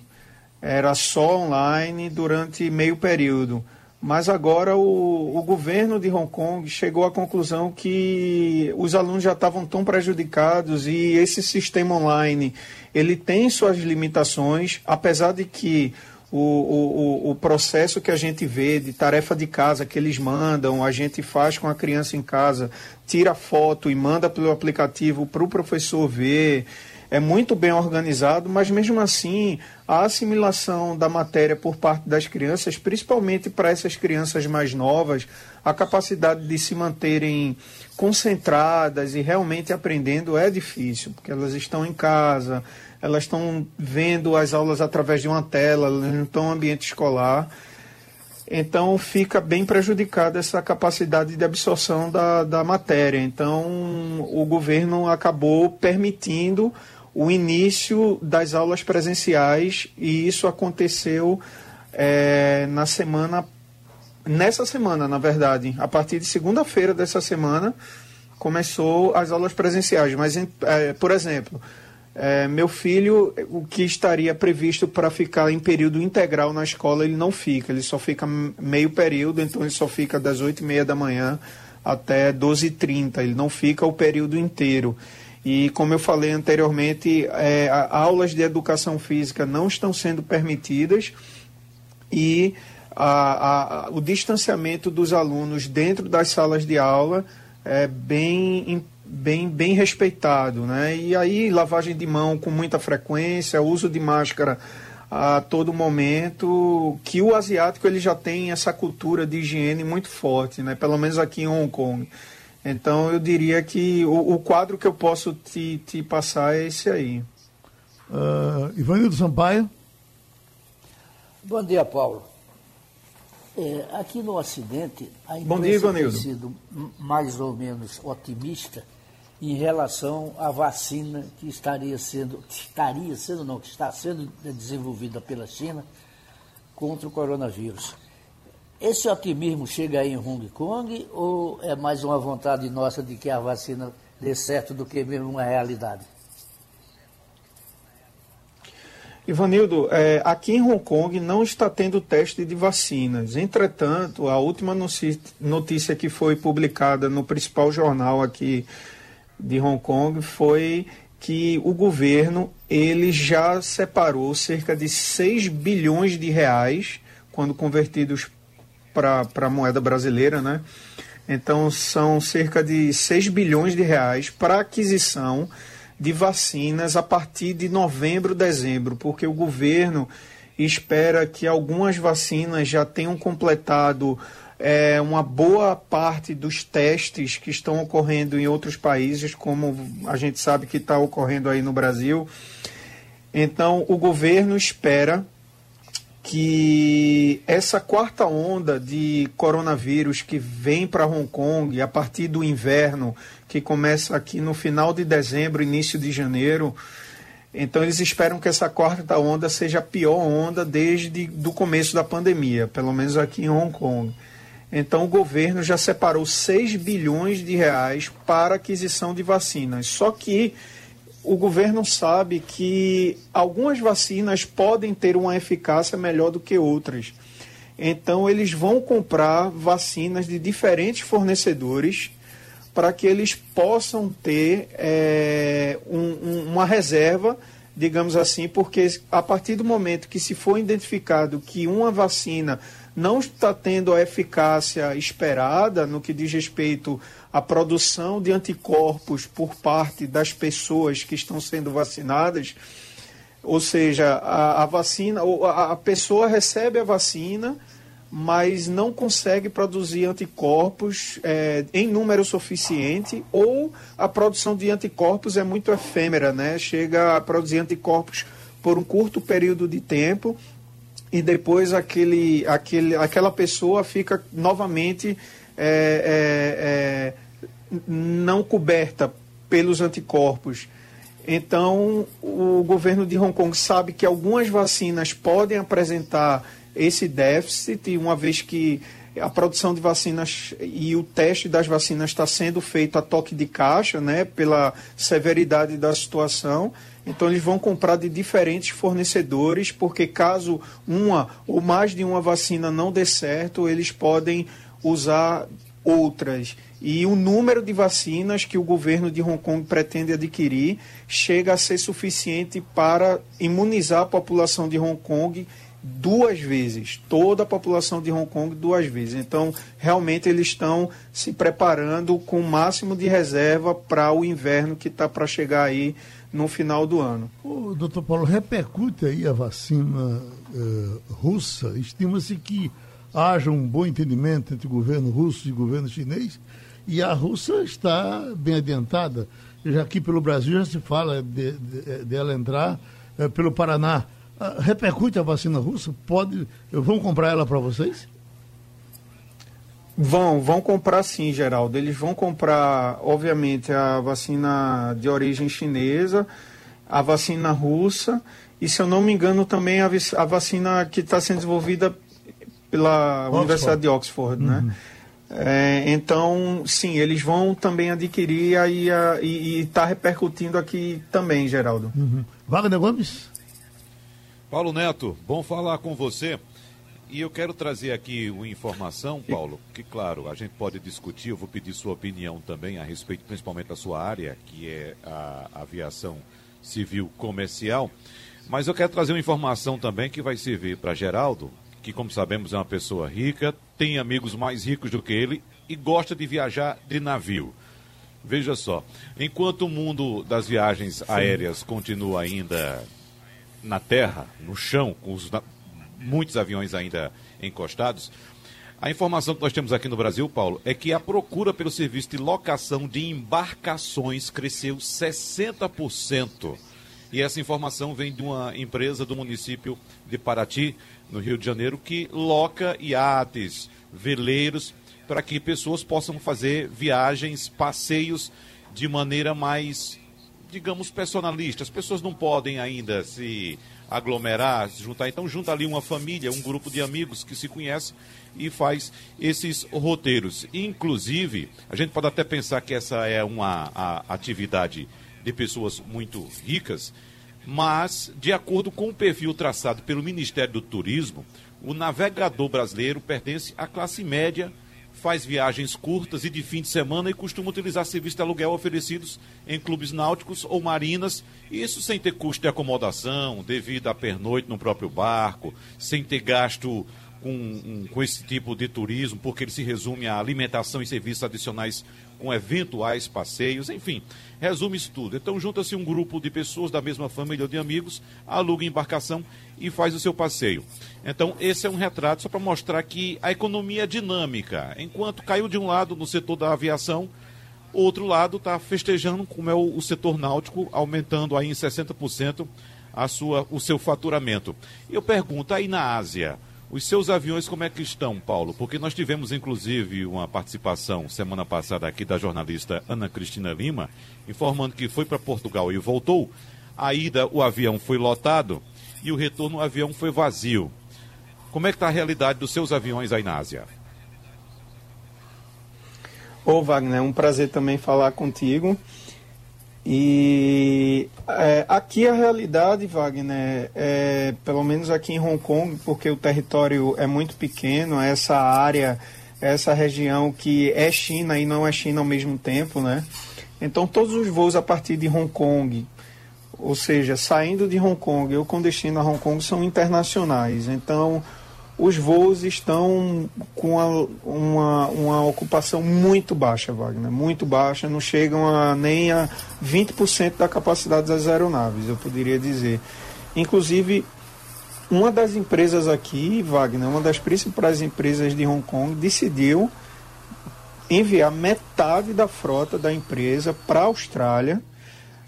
Speaker 7: era só online durante meio período. Mas agora o, o, governo de Hong Kong chegou à conclusão que os alunos já estavam tão prejudicados e esse sistema online ele tem suas limitações, apesar de que o, o, o processo que a gente vê de tarefa de casa que eles mandam, a gente faz com a criança em casa, tira foto e manda pelo aplicativo para o professor ver é muito bem organizado, mas mesmo assim a assimilação da matéria por parte das crianças, principalmente para essas crianças mais novas, a capacidade de se manterem concentradas e realmente aprendendo é difícil, porque elas estão em casa, elas estão vendo as aulas através de uma tela, elas não estão no ambiente escolar. Então fica bem prejudicada essa capacidade de absorção da, da matéria. Então o governo acabou permitindo o início das aulas presenciais e isso aconteceu é, na semana, nessa semana, na verdade, a partir de segunda-feira dessa semana começou as aulas presenciais. Mas, é, por exemplo, é, meu filho, o que estaria previsto para ficar em período integral na escola, ele não fica, ele só fica meio período, então ele só fica das 8 e meia da manhã até 12h30, ele não fica o período inteiro. E, como eu falei anteriormente, é, aulas de educação física não estão sendo permitidas e a, a, o distanciamento dos alunos dentro das salas de aula é bem, bem, bem respeitado. Né? E aí, lavagem de mão com muita frequência, uso de máscara a todo momento, que o asiático ele já tem essa cultura de higiene muito forte, né? pelo menos aqui em Hong Kong. Então eu diria que o, o quadro que eu posso te, te, passar é esse aí.
Speaker 2: Uh, Ivanildo Sampaio.
Speaker 3: Bom dia, Paulo. É, aqui no Ocidente, a
Speaker 7: dia, tem
Speaker 3: sido mais ou menos otimista em relação à vacina que estaria sendo, estaria sendo não, que está sendo desenvolvida pela China contra o coronavírus. Esse otimismo chega aí em Hong Kong ou é mais uma vontade nossa de que a vacina dê certo do que mesmo uma realidade?
Speaker 7: Ivanildo, é, aqui em Hong Kong não está tendo teste de vacinas. Entretanto, a última notícia que foi publicada no principal jornal aqui de Hong Kong foi que o governo ele já separou cerca de 6 bilhões de reais, quando convertidos para a moeda brasileira, né? Então são cerca de 6 bilhões de reais para aquisição de vacinas a partir de novembro, dezembro, porque o governo espera que algumas vacinas já tenham completado é, uma boa parte dos testes que estão ocorrendo em outros países, como a gente sabe que está ocorrendo aí no Brasil. Então, o governo espera que essa quarta onda de coronavírus que vem para Hong Kong a partir do inverno, que começa aqui no final de dezembro, início de janeiro, então eles esperam que essa quarta onda seja a pior onda desde o começo da pandemia, pelo menos aqui em Hong Kong. Então o governo já separou 6 bilhões de reais para aquisição de vacinas. Só que o governo sabe que algumas vacinas podem ter uma eficácia melhor do que outras. Então, eles vão comprar vacinas de diferentes fornecedores para que eles possam ter é, um, um, uma reserva, digamos assim, porque a partir do momento que se for identificado que uma vacina não está tendo a eficácia esperada no que diz respeito à produção de anticorpos por parte das pessoas que estão sendo vacinadas. Ou seja, a, a vacina, a, a pessoa recebe a vacina, mas não consegue produzir anticorpos é, em número suficiente, ou a produção de anticorpos é muito efêmera, né? Chega a produzir anticorpos por um curto período de tempo e depois aquele, aquele, aquela pessoa fica novamente é, é, é, não coberta pelos anticorpos. Então, o governo de Hong Kong sabe que algumas vacinas podem apresentar esse déficit, uma vez que a produção de vacinas e o teste das vacinas está sendo feito a toque de caixa, né, pela severidade da situação. Então eles vão comprar de diferentes fornecedores, porque caso uma ou mais de uma vacina não dê certo, eles podem usar outras. E o número de vacinas que o governo de Hong Kong pretende adquirir chega a ser suficiente para imunizar a população de Hong Kong duas vezes, toda a população de Hong Kong duas vezes. Então, realmente eles estão se preparando com o máximo de reserva para o inverno que está para chegar aí no final do ano.
Speaker 2: O doutor Paulo, repercute aí a vacina eh, russa? Estima-se que haja um bom entendimento entre o governo russo e o governo chinês e a russa está bem adiantada. Já aqui pelo Brasil já se fala de, de, de ela entrar eh, pelo Paraná. Uh, repercute a vacina russa? Pode, vão comprar ela para vocês?
Speaker 7: Vão, vão comprar sim, Geraldo. Eles vão comprar, obviamente, a vacina de origem chinesa, a vacina russa e, se eu não me engano, também a, a vacina que está sendo desenvolvida pela Oxford. Universidade de Oxford, né? uhum. né? É, então, sim, eles vão também adquirir aí e está repercutindo aqui também, Geraldo.
Speaker 2: Uhum. Wagner Gomes?
Speaker 4: Paulo Neto, bom falar com você. E eu quero trazer aqui uma informação, Paulo, que claro, a gente pode discutir, eu vou pedir sua opinião também a respeito principalmente da sua área, que é a aviação civil comercial. Mas eu quero trazer uma informação também que vai servir para Geraldo, que como sabemos é uma pessoa rica, tem amigos mais ricos do que ele e gosta de viajar de navio. Veja só, enquanto o mundo das viagens aéreas continua ainda na terra, no chão, com os muitos aviões ainda encostados. A informação que nós temos aqui no Brasil, Paulo, é que a procura pelo serviço de locação de embarcações cresceu 60%. E essa informação vem de uma empresa do município de Paraty, no Rio de Janeiro, que loca iates, veleiros, para que pessoas possam fazer viagens, passeios de maneira mais, digamos, personalista. As pessoas não podem ainda se aglomerar, se juntar. Então junta ali uma família, um grupo de amigos que se conhece e faz esses roteiros. Inclusive, a gente pode até pensar que essa é uma atividade de pessoas muito ricas, mas de acordo com o perfil traçado pelo Ministério do Turismo, o navegador brasileiro pertence à classe média faz viagens curtas e de fim de semana e costuma utilizar serviços de aluguel oferecidos em clubes náuticos ou marinas, isso sem ter custo de acomodação, devido a pernoite no próprio barco, sem ter gasto com, com esse tipo de turismo, porque ele se resume a alimentação e serviços adicionais com eventuais passeios, enfim, resume isso tudo. Então junta-se um grupo de pessoas da mesma família ou de amigos, aluga embarcação e faz o seu passeio. Então esse é um retrato só para mostrar que a economia é dinâmica. Enquanto caiu de um lado no setor da aviação, outro lado está festejando como é o, o, setor náutico, aumentando aí em 60% a sua, o seu faturamento. Eu pergunto, aí na Ásia, os seus aviões como é que estão, Paulo? Porque nós tivemos inclusive uma participação semana passada aqui da jornalista Ana Cristina Lima, informando que foi para Portugal e voltou. A ida o avião foi lotado e o retorno o avião foi vazio. Como é que está a realidade dos seus aviões aí na Ásia?
Speaker 7: Ô Wagner, é um prazer também falar contigo. E é, aqui a realidade, Wagner, é, pelo menos aqui em Hong Kong, porque o território é muito pequeno, essa área, essa região que é China e não é China ao mesmo tempo, né? Então todos os voos a partir de Hong Kong, ou seja, saindo de Hong Kong ou com destino a Hong Kong, são internacionais. Então os voos estão com a, uma, uma ocupação muito baixa, Wagner, muito baixa, não chegam a, nem a 20% da capacidade das aeronaves, eu poderia dizer. Inclusive, uma das empresas aqui, Wagner, uma das principais empresas de Hong Kong, decidiu enviar metade da frota da empresa para a Austrália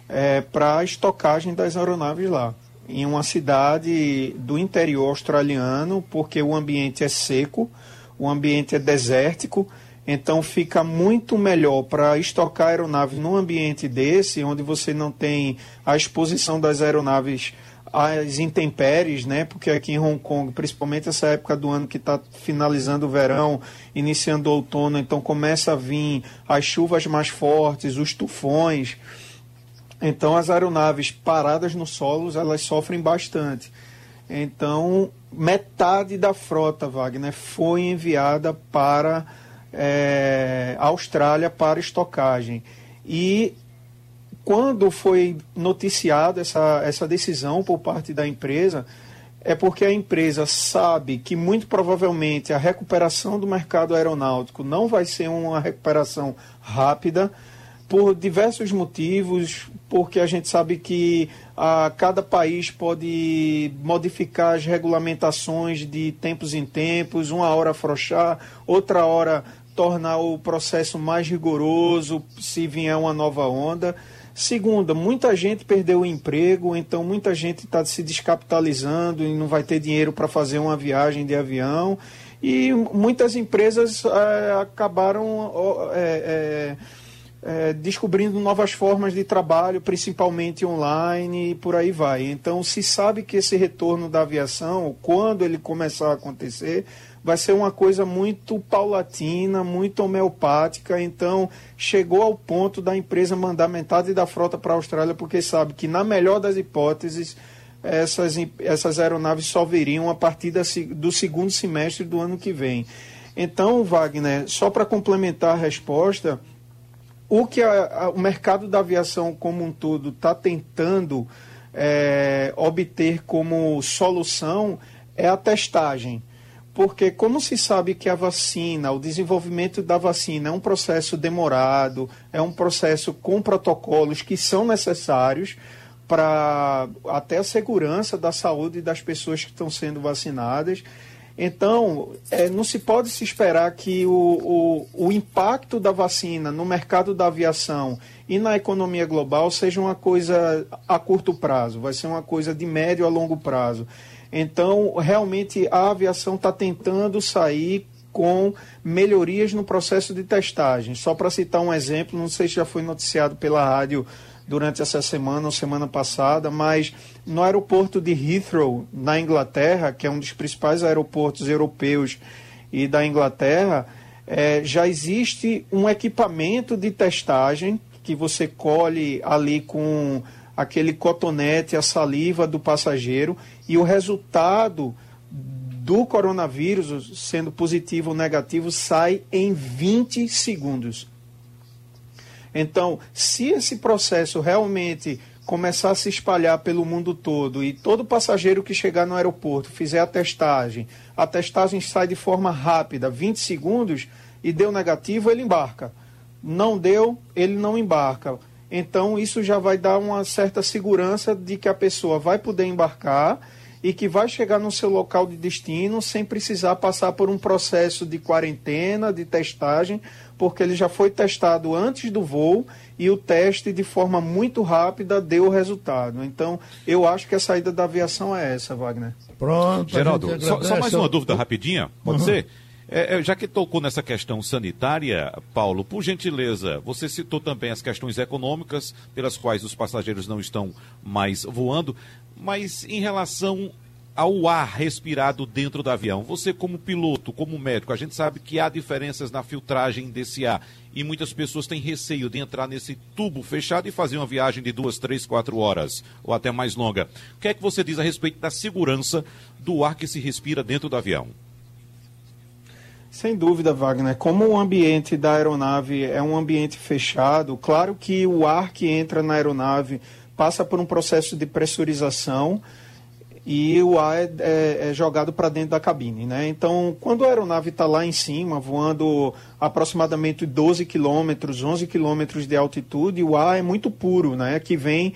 Speaker 7: é, para a estocagem das aeronaves lá em uma cidade do interior australiano, porque o ambiente é seco, o ambiente é desértico, então fica muito melhor para estocar aeronaves num ambiente desse, onde você não tem a exposição das aeronaves às intempéries, né? Porque aqui em Hong Kong, principalmente essa época do ano que está finalizando o verão, iniciando o outono, então começa a vir as chuvas mais fortes, os tufões. Então as aeronaves paradas no solo, elas sofrem bastante. Então, metade da frota, Wagner, foi enviada para é, a Austrália para estocagem. E quando foi noticiada essa, essa decisão por parte da empresa, é porque a empresa sabe que muito provavelmente a recuperação do mercado aeronáutico não vai ser uma recuperação rápida por diversos motivos, porque a gente sabe que a cada país pode modificar as regulamentações de tempos em tempos, uma hora afrouxar, outra hora tornar o processo mais rigoroso se vier uma nova onda. Segunda, muita gente perdeu o emprego, então muita gente está se descapitalizando e não vai ter dinheiro para fazer uma viagem de avião. E muitas empresas é, acabaram. É, é, é, descobrindo novas formas de trabalho, principalmente online e por aí vai. Então, se sabe que esse retorno da aviação, quando ele começar a acontecer, vai ser uma coisa muito paulatina, muito homeopática. Então, chegou ao ponto da empresa mandar metade da frota para a Austrália, porque sabe que, na melhor das hipóteses, essas, essas aeronaves só viriam a partir da, do segundo semestre do ano que vem. Então, Wagner, só para complementar a resposta o que a, a, o mercado da aviação como um todo está tentando é, obter como solução é a testagem. Porque, como se sabe que a vacina, o desenvolvimento da vacina é um processo demorado, é um processo com protocolos que são necessários para até a segurança da saúde das pessoas que estão sendo vacinadas. Então, é, não se pode se esperar que o, o, o, impacto da vacina no mercado da aviação e na economia global seja uma coisa a curto prazo, vai ser uma coisa de médio a longo prazo. Então, realmente, a aviação está tentando sair com melhorias no processo de testagem. Só para citar um exemplo, não sei se já foi noticiado pela rádio durante essa semana ou semana passada, mas no aeroporto de Heathrow, na Inglaterra, que é um dos principais aeroportos europeus e da Inglaterra, é, já existe um equipamento de testagem que você colhe ali com aquele cotonete, a saliva do passageiro e o resultado do coronavírus, sendo positivo ou negativo, sai em 20 segundos. Então, se esse processo realmente começar a se espalhar pelo mundo todo e todo passageiro que chegar no aeroporto fizer a testagem, a testagem sai de forma rápida, 20 segundos, e deu negativo, ele embarca. Não deu, ele não embarca. Então, isso já vai dar uma certa segurança de que a pessoa vai poder embarcar e que vai chegar no seu local de destino sem precisar passar por um processo de quarentena, de testagem, porque ele já foi testado antes do voo e o teste de forma muito rápida deu o resultado. Então, eu acho que a saída da aviação é essa, Wagner.
Speaker 4: Pronto. Geraldo, só, só, mais uma dúvida rapidinha, pode uhum. ser? É, é, já que tocou nessa questão sanitária, Paulo, por gentileza, você citou também as questões econômicas pelas quais os passageiros não estão mais voando, mas em relação ao ar respirado dentro do avião. Você, como piloto, como médico, a gente sabe que há diferenças na filtragem desse ar e muitas pessoas têm receio de entrar nesse tubo fechado e fazer uma viagem de duas, três, quatro horas ou até mais longa. O que é que você diz a respeito da segurança do ar que se respira dentro do avião?
Speaker 7: Sem dúvida, Wagner. Como o ambiente da aeronave é um ambiente fechado, claro que o ar que entra na aeronave passa por um processo de pressurização e o ar é, é, é jogado para dentro da cabine. Né? Então, quando a aeronave está lá em cima, voando aproximadamente 12 quilômetros, 11 quilômetros de altitude, o ar é muito puro, né? que vem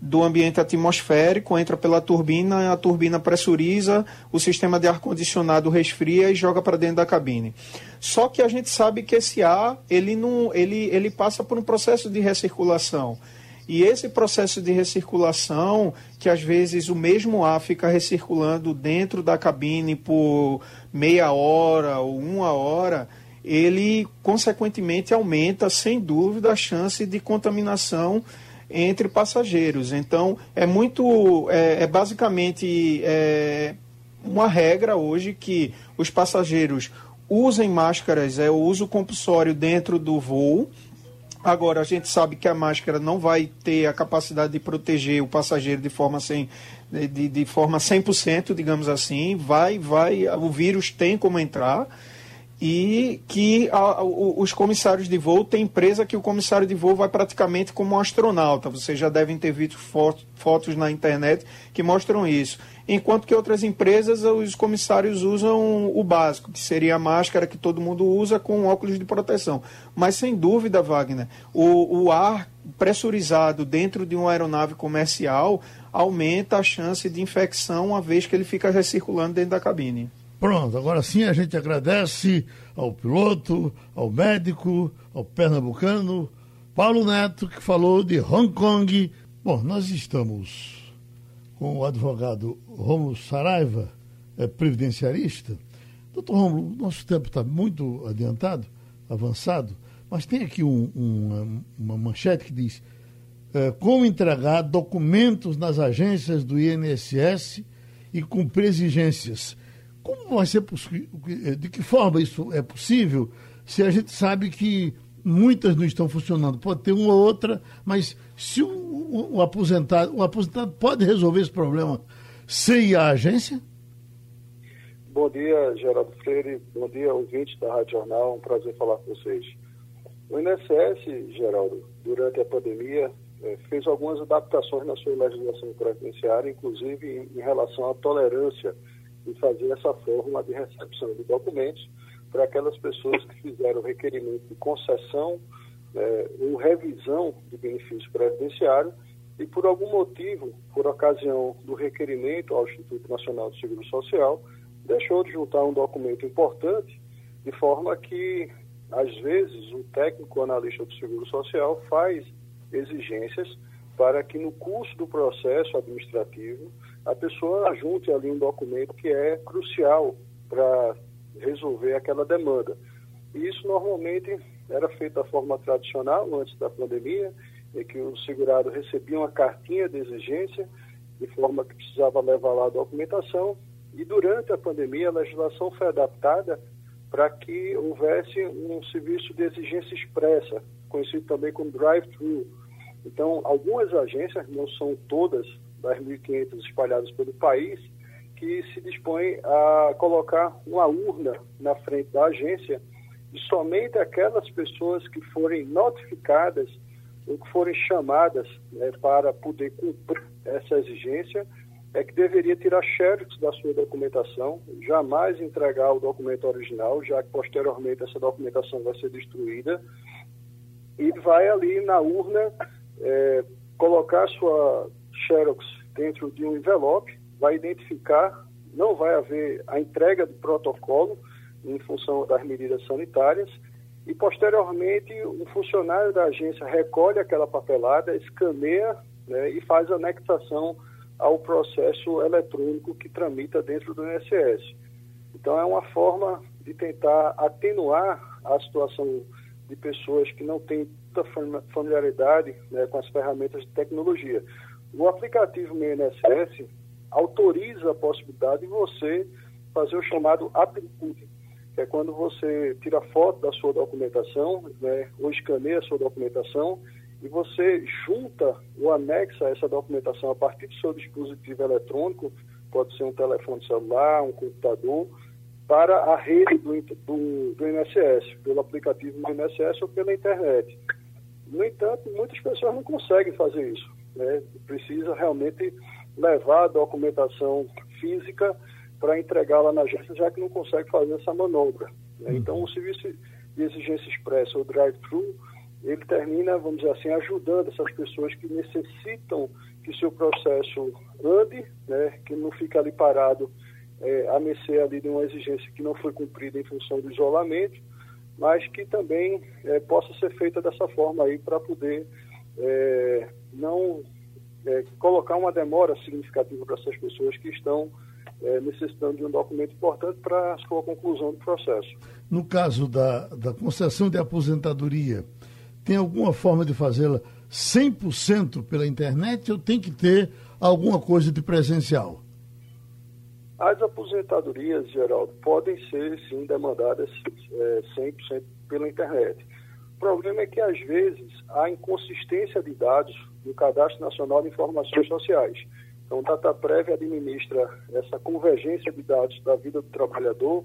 Speaker 7: do ambiente atmosférico, entra pela turbina, a turbina pressuriza, o sistema de ar-condicionado resfria e joga para dentro da cabine. Só que a gente sabe que esse ar ele, não, ele, ele passa por um processo de recirculação. E esse processo de recirculação, que às vezes o mesmo ar fica recirculando dentro da cabine por meia hora ou uma hora, ele consequentemente aumenta, sem dúvida, a chance de contaminação entre passageiros. Então, é muito. É, é basicamente é, uma regra hoje que os passageiros usem máscaras, é o uso compulsório dentro do voo Agora, a gente sabe que a máscara não vai ter a capacidade de proteger o passageiro de forma, sem, de, de forma 100%, digamos assim. Vai, vai, o vírus tem como entrar e que a, os comissários de voo, tem empresa que o comissário de voo vai praticamente como um astronauta. Vocês já devem ter visto fotos na internet que mostram isso enquanto que outras empresas, os comissários usam o básico, que seria a máscara que todo mundo usa com óculos de proteção. Mas, sem dúvida, Wagner, o, o ar pressurizado dentro de uma aeronave comercial aumenta a chance de infecção, uma vez que ele fica recirculando dentro da cabine.
Speaker 2: Pronto, agora sim a gente agradece ao piloto, ao médico, ao pernambucano, Paulo Neto, que falou de Hong Kong. Bom, nós estamos com o advogado Romulo Saraiva, é, previdenciarista. Doutor Romulo, nosso tempo está muito adiantado, avançado, mas tem aqui um, um, uma manchete que diz é, como entregar documentos nas agências do INSS e cumprir exigências. Como vai ser possível? De que forma isso é possível se a gente sabe que muitas não estão funcionando? Pode ter uma ou outra, mas se o, o, aposentado, o aposentado pode resolver esse problema sem à agência?
Speaker 8: Bom dia, Geraldo Freire. Bom dia, ouvintes da Rádio Jornal. Um prazer falar com vocês. O INSS, Geraldo, durante a pandemia, é, fez algumas adaptações na sua legislação previdenciária, inclusive em relação à tolerância em fazer essa forma de recepção de documentos para aquelas pessoas que fizeram requerimento de concessão é, ou revisão de benefício previdenciário e por algum motivo, por ocasião do requerimento ao Instituto Nacional de Seguro Social, deixou de juntar um documento importante, de forma que, às vezes, o técnico analista do Seguro Social faz exigências para que no curso do processo administrativo a pessoa junte ali um documento que é crucial para resolver aquela demanda. E isso normalmente era feito da forma tradicional, antes da pandemia, em que o segurado recebia uma cartinha de exigência, de forma que precisava levar lá a documentação, e durante a pandemia a legislação foi adaptada para que houvesse um serviço de exigência expressa, conhecido também como drive-thru. Então, algumas agências, não são todas das 1.500 espalhadas pelo país, que se dispõem a colocar uma urna na frente da agência e somente aquelas pessoas que forem notificadas ou que forem chamadas né, para poder cumprir essa exigência é que deveria tirar xerox da sua documentação, jamais entregar o documento original, já que posteriormente essa documentação vai ser destruída, e vai ali na urna é, colocar sua xerox dentro de um envelope, vai identificar, não vai haver a entrega do protocolo, em função das medidas sanitárias, e posteriormente um funcionário da agência recolhe aquela papelada, escaneia né, e faz anexação ao processo eletrônico que tramita dentro do INSS. Então é uma forma de tentar atenuar a situação de pessoas que não têm muita familiaridade né, com as ferramentas de tecnologia. O aplicativo Meu INSS autoriza a possibilidade de você fazer o chamado upload, que é quando você tira foto da sua documentação, né, ou escaneia a sua documentação, e você junta ou anexa essa documentação a partir do seu dispositivo eletrônico, pode ser um telefone celular, um computador, para a rede do, do, do INSS, pelo aplicativo do INSS ou pela internet. No entanto, muitas pessoas não conseguem fazer isso. Né? Precisa realmente levar a documentação física para entregá-la na agência, já que não consegue fazer essa manobra. Né? Então, o serviço de exigência expressa, ou drive-thru, ele termina, vamos dizer assim, ajudando essas pessoas que necessitam que seu processo ande, né, que não fique ali parado é, a mercê ali de uma exigência que não foi cumprida em função do isolamento, mas que também é, possa ser feita dessa forma aí para poder é, não é, colocar uma demora significativa para essas pessoas que estão é, necessitando de um documento importante para a sua conclusão do processo.
Speaker 2: No caso da, da concessão de aposentadoria, tem alguma forma de fazê-la 100% pela internet ou tem que ter alguma coisa de presencial?
Speaker 8: As aposentadorias, Geraldo, podem ser, sim, demandadas é, 100% pela internet. O problema é que, às vezes, há inconsistência de dados no Cadastro Nacional de Informações Sociais. Então, o DataPrev administra essa convergência de dados da vida do trabalhador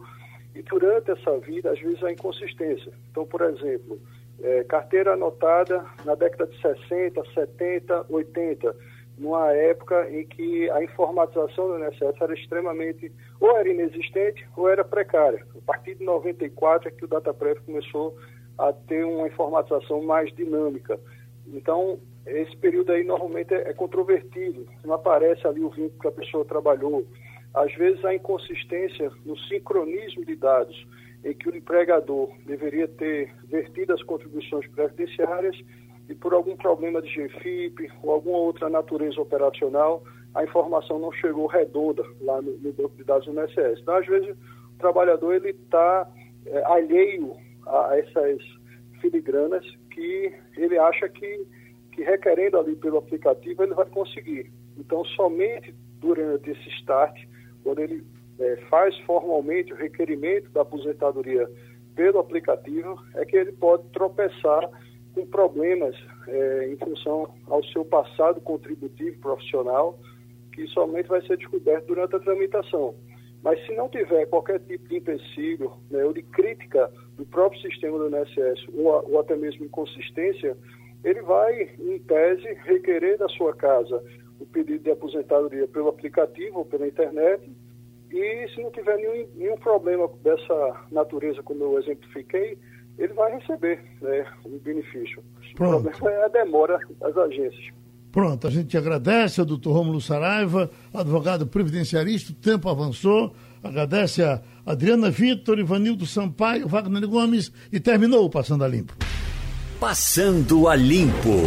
Speaker 8: e, durante essa vida, às vezes, há inconsistência. Então, por exemplo, é, carteira anotada na década de 60, 70, 80 numa época em que a informatização do INSS era extremamente, ou era inexistente ou era precária. A partir de 94 é que o DataPrev começou a ter uma informatização mais dinâmica. Então, esse período aí normalmente é, é controvertido, não aparece ali o vínculo que a pessoa trabalhou. Às vezes há inconsistência no sincronismo de dados, em que o empregador deveria ter vertido as contribuições previdenciárias e por algum problema de GFIP ou alguma outra natureza operacional, a informação não chegou redonda lá no, no banco de dados do INSS. Então, às vezes, o trabalhador ele está é, alheio a essas filigranas que ele acha que, que requerendo ali pelo aplicativo ele vai conseguir. Então, somente durante esse start, quando ele é, faz formalmente o requerimento da aposentadoria pelo aplicativo, é que ele pode tropeçar com problemas é, em função ao seu passado contributivo profissional, que somente vai ser descoberto durante a tramitação. Mas se não tiver qualquer tipo de empecilho né, ou de crítica do próprio sistema do INSS ou, ou até mesmo inconsistência, ele vai, em tese, requerer da sua casa o pedido de aposentadoria pelo aplicativo ou pela internet e se não tiver nenhum, nenhum problema dessa natureza, como eu exemplifiquei, ele vai receber né, o benefício. Pronto. O problema é a demora das agências.
Speaker 2: Pronto, a gente agradece ao doutor Rômulo Saraiva, advogado previdenciarista, o tempo avançou, agradece a Adriana Vitor, Ivanildo Sampaio, Wagner Gomes e terminou o Passando a Limpo.
Speaker 1: Passando a Limpo.